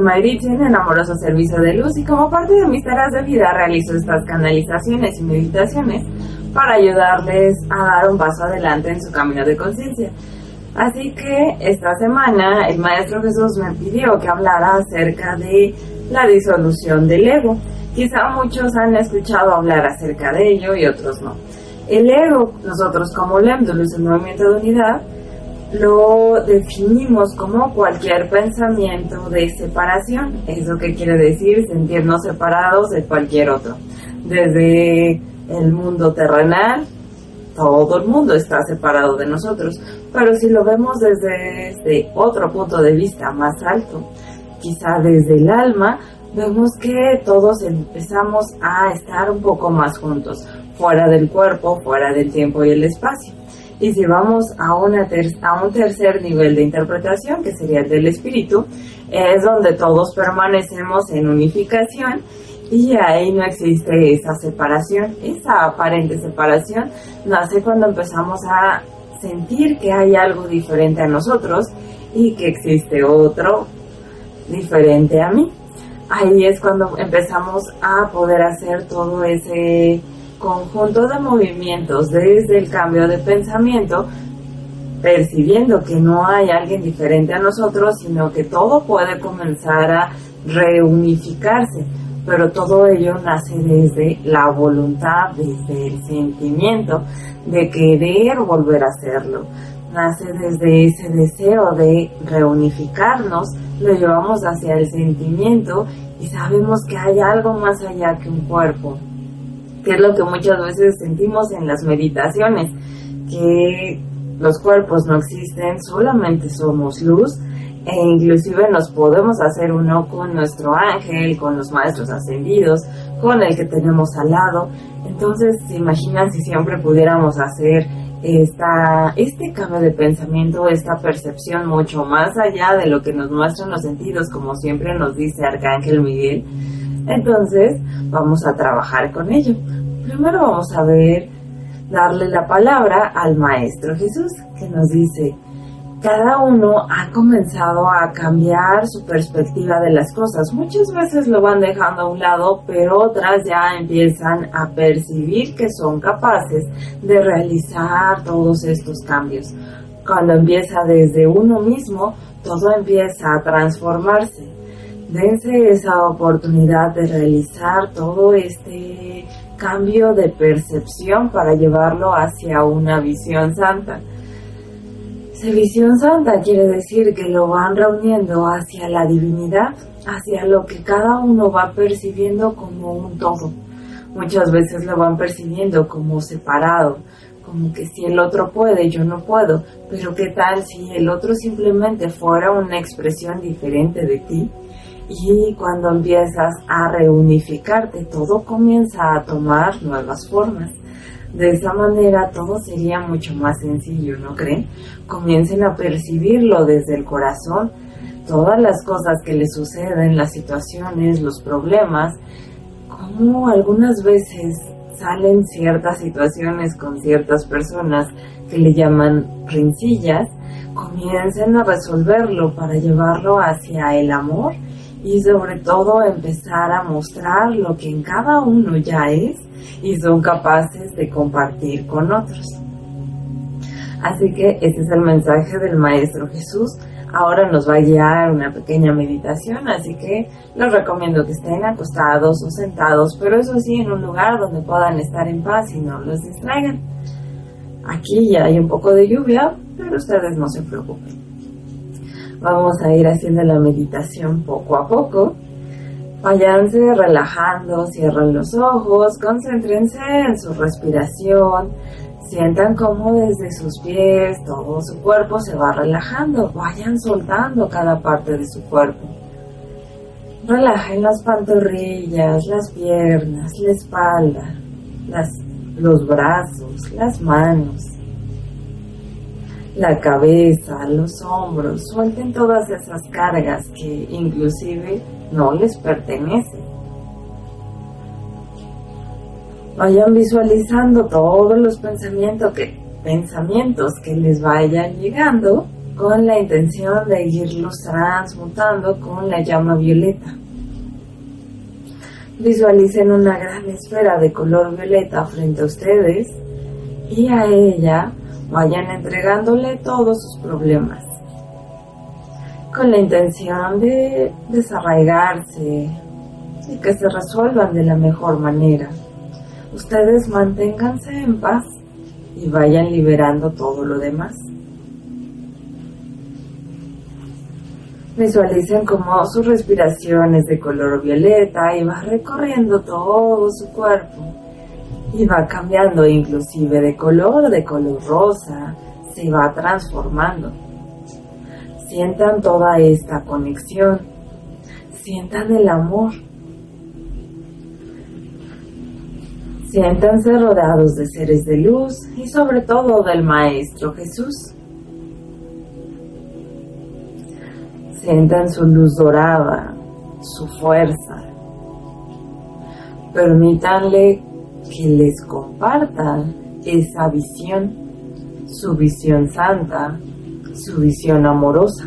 Mayritzen en Amoroso Servicio de Luz y como parte de mis tareas de vida realizo estas canalizaciones y meditaciones para ayudarles a dar un paso adelante en su camino de conciencia. Así que esta semana el Maestro Jesús me pidió que hablara acerca de la disolución del ego. Quizá muchos han escuchado hablar acerca de ello y otros no. El ego, nosotros como Luz, el movimiento de unidad, lo definimos como cualquier pensamiento de separación. ¿Eso qué quiere decir? Sentirnos separados de cualquier otro. Desde el mundo terrenal, todo el mundo está separado de nosotros. Pero si lo vemos desde, otro punto de vista más alto, quizá desde el alma, vemos que todos empezamos a estar un poco más juntos, fuera del cuerpo, fuera del tiempo y el espacio. Y si vamos a, una a un tercer nivel de interpretación, que sería el del espíritu, es donde todos permanecemos en unificación y ahí no existe esa separación. Esa aparente separación nace cuando empezamos a sentir que hay algo diferente a nosotros y que existe otro diferente a mí. Ahí es cuando empezamos a poder hacer todo ese conjunto de movimientos desde el cambio de pensamiento, percibiendo que no hay alguien diferente a nosotros, sino que todo puede comenzar a reunificarse. Pero todo ello nace desde la voluntad, desde el sentimiento de querer volver a hacerlo. Nace desde ese deseo de reunificarnos, lo llevamos hacia el sentimiento y sabemos que hay algo más allá que un cuerpo, que es lo que muchas veces sentimos en las meditaciones, que los cuerpos no existen, solamente somos luz e inclusive nos podemos hacer uno con nuestro ángel, con los maestros ascendidos, con el que tenemos al lado. Entonces, ¿se imaginan si siempre pudiéramos hacer esta, este cambio de pensamiento, esta percepción mucho más allá de lo que nos muestran los sentidos, como siempre nos dice Arcángel Miguel? Entonces, vamos a trabajar con ello. Primero vamos a ver, darle la palabra al Maestro Jesús, que nos dice, cada uno ha comenzado a cambiar su perspectiva de las cosas. Muchas veces lo van dejando a un lado, pero otras ya empiezan a percibir que son capaces de realizar todos estos cambios. Cuando empieza desde uno mismo, todo empieza a transformarse. Dense esa oportunidad de realizar todo este cambio de percepción para llevarlo hacia una visión santa visión santa quiere decir que lo van reuniendo hacia la divinidad, hacia lo que cada uno va percibiendo como un todo. Muchas veces lo van percibiendo como separado, como que si el otro puede, yo no puedo, pero ¿qué tal si el otro simplemente fuera una expresión diferente de ti? Y cuando empiezas a reunificarte, todo comienza a tomar nuevas formas. De esa manera todo sería mucho más sencillo, ¿no creen? Comiencen a percibirlo desde el corazón, todas las cosas que les suceden, las situaciones, los problemas, como algunas veces salen ciertas situaciones con ciertas personas que le llaman rincillas, comiencen a resolverlo para llevarlo hacia el amor y sobre todo empezar a mostrar lo que en cada uno ya es y son capaces de compartir con otros. Así que este es el mensaje del Maestro Jesús. Ahora nos va a guiar una pequeña meditación, así que les recomiendo que estén acostados o sentados, pero eso sí en un lugar donde puedan estar en paz y no los distraigan. Aquí ya hay un poco de lluvia, pero ustedes no se preocupen. Vamos a ir haciendo la meditación poco a poco. Váyanse relajando, cierren los ojos, concéntrense en su respiración, sientan cómo desde sus pies todo su cuerpo se va relajando, vayan soltando cada parte de su cuerpo. Relajen las pantorrillas, las piernas, la espalda, los brazos, las manos, la cabeza, los hombros. Suelten todas esas cargas que inclusive no les pertenecen. Vayan visualizando todos los pensamientos que, pensamientos que les vayan llegando con la intención de irlos transmutando con la llama violeta. Visualicen una gran esfera de color violeta frente a ustedes y a ella vayan entregándole todos sus problemas con la intención de desarraigarse y que se resuelvan de la mejor manera. Ustedes manténganse en paz y vayan liberando todo lo demás. Visualicen como su respiración es de color violeta y va recorriendo todo su cuerpo y va cambiando inclusive de color, de color rosa, se va transformando. Sientan toda esta conexión, sientan el amor, siéntanse rodeados de seres de luz y sobre todo del Maestro Jesús. Sientan su luz dorada, su fuerza. Permítanle que les compartan esa visión, su visión santa, su visión amorosa.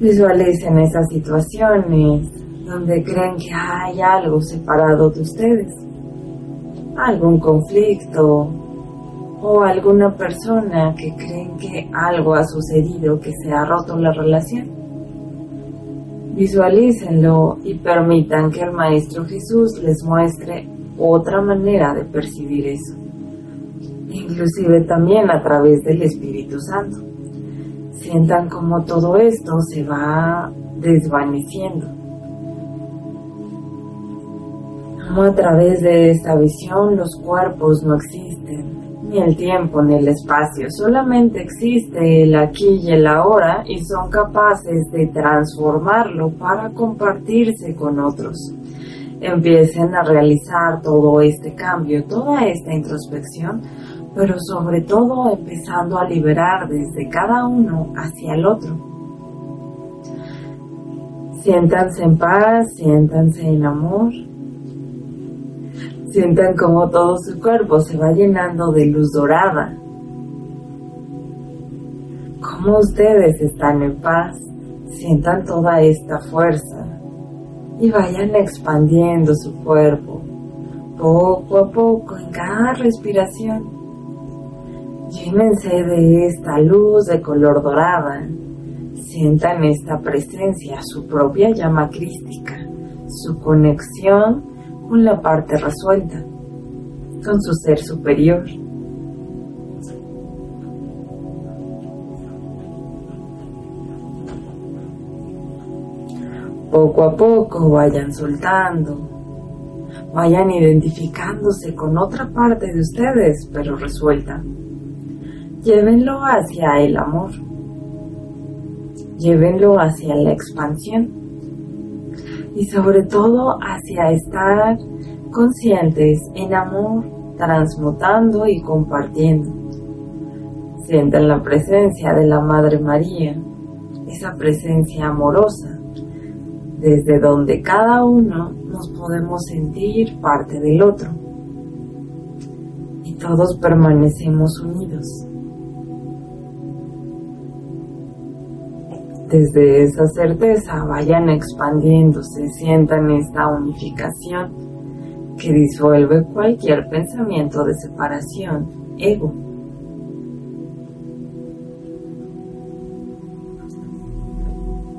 Visualicen esas situaciones donde creen que hay algo separado de ustedes, algún conflicto, o alguna persona que creen que algo ha sucedido, que se ha roto la relación. Visualícenlo y permitan que el Maestro Jesús les muestre otra manera de percibir eso, inclusive también a través del Espíritu Santo. Sientan como todo esto se va desvaneciendo. Como a través de esta visión los cuerpos no existen, ni el tiempo ni el espacio, solamente existe el aquí y el ahora y son capaces de transformarlo para compartirse con otros. Empiecen a realizar todo este cambio, toda esta introspección, pero sobre todo empezando a liberar desde cada uno hacia el otro. Siéntanse en paz, siéntanse en amor, Sientan como todo su cuerpo se va llenando de luz dorada. Como ustedes están en paz, sientan toda esta fuerza y vayan expandiendo su cuerpo poco a poco en cada respiración. Llénense de esta luz de color dorada. Sientan esta presencia, su propia llama crística, su conexión con la parte resuelta, con su ser superior. Poco a poco vayan soltando, vayan identificándose con otra parte de ustedes, pero resuelta. Llévenlo hacia el amor. Llévenlo hacia la expansión y sobre todo hacia estar conscientes en amor, transmutando y compartiendo. Sientan la presencia de la Madre María, esa presencia amorosa, desde donde cada uno nos podemos sentir parte del otro y todos permanecemos unidos. Desde esa certeza vayan expandiéndose, sientan esta unificación que disuelve cualquier pensamiento de separación, ego.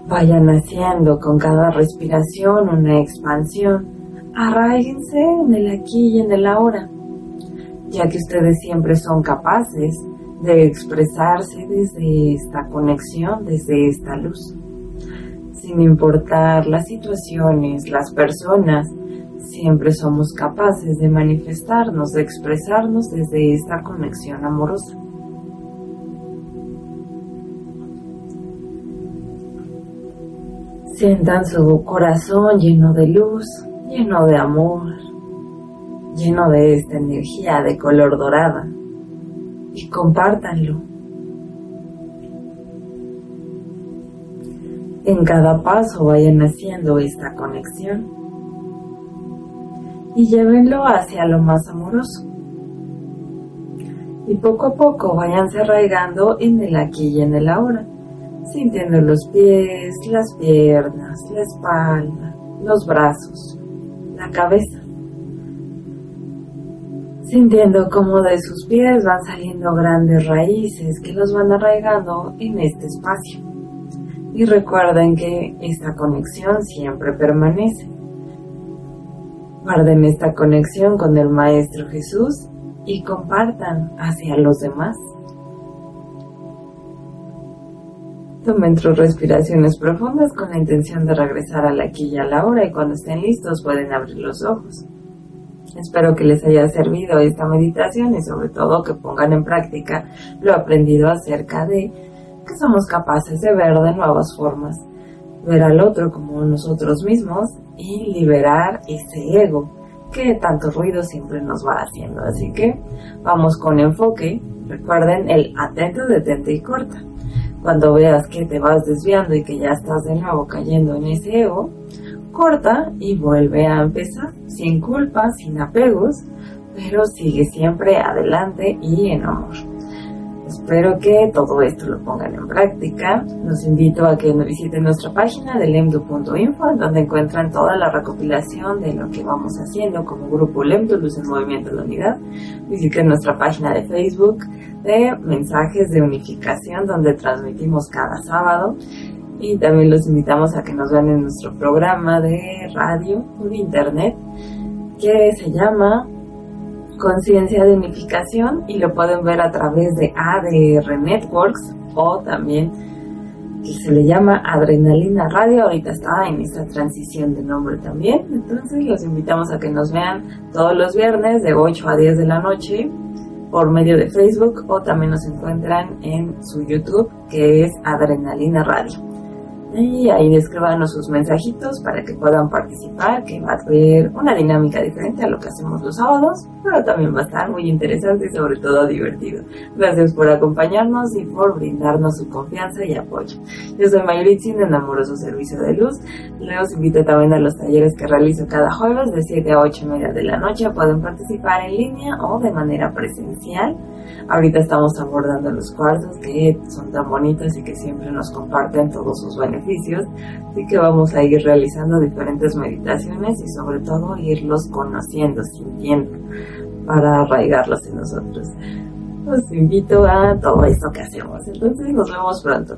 Vayan haciendo con cada respiración una expansión. Arraíguense en el aquí y en el ahora, ya que ustedes siempre son capaces de expresarse desde esta conexión, desde esta luz. Sin importar las situaciones, las personas, siempre somos capaces de manifestarnos, de expresarnos desde esta conexión amorosa. Sientan su corazón lleno de luz, lleno de amor, lleno de esta energía de color dorada y compártanlo. En cada paso vayan haciendo esta conexión y llévenlo hacia lo más amoroso. Y poco a poco vayanse arraigando en el aquí y en el ahora, sintiendo los pies, las piernas, la espalda, los brazos, la cabeza sintiendo como de sus pies van saliendo grandes raíces que los van arraigando en este espacio. Y recuerden que esta conexión siempre permanece. Guarden esta conexión con el Maestro Jesús y compartan hacia los demás. Tomen sus respiraciones profundas con la intención de regresar a la aquí y a la hora y cuando estén listos pueden abrir los ojos. Espero que les haya servido esta meditación y sobre todo que pongan en práctica lo aprendido acerca de que somos capaces de ver de nuevas formas, ver al otro como nosotros mismos y liberar ese ego que tanto ruido siempre nos va haciendo. Así que vamos con enfoque. Recuerden el atento, detente y corta. Cuando veas que te vas desviando y que ya estás de nuevo cayendo en ese ego, corta y vuelve a empezar, sin culpa, sin apegos, pero sigue siempre adelante y en amor. Espero que todo esto lo pongan en práctica. Los invito a que visiten nuestra página de lemdu.info, donde encuentran toda la recopilación de lo que vamos haciendo como grupo Lemdu, Luz en Movimiento de la Unidad. Visiten nuestra página de Facebook de mensajes de unificación, donde transmitimos cada sábado y también los invitamos a que nos vean en nuestro programa de radio por internet que se llama Conciencia de Unificación y lo pueden ver a través de ADR Networks o también que se le llama Adrenalina Radio. Ahorita está en esta transición de nombre también. Entonces los invitamos a que nos vean todos los viernes de 8 a 10 de la noche por medio de Facebook o también nos encuentran en su YouTube que es Adrenalina Radio y ahí descríbanos sus mensajitos para que puedan participar, que va a ser una dinámica diferente a lo que hacemos los sábados, pero también va a estar muy interesante y sobre todo divertido. Gracias por acompañarnos y por brindarnos su confianza y apoyo. Yo soy Mayuritzin en Amoroso Servicio de Luz. Les invito también a los talleres que realizo cada jueves de 7 a 8 y media de la noche. Pueden participar en línea o de manera presencial. Ahorita estamos abordando los cuartos que son tan bonitos y que siempre nos comparten todos sus beneficios. Así que vamos a ir realizando diferentes meditaciones y sobre todo irlos conociendo, sintiendo para arraigarlos en nosotros. Los invito a todo esto que hacemos. Entonces nos vemos pronto.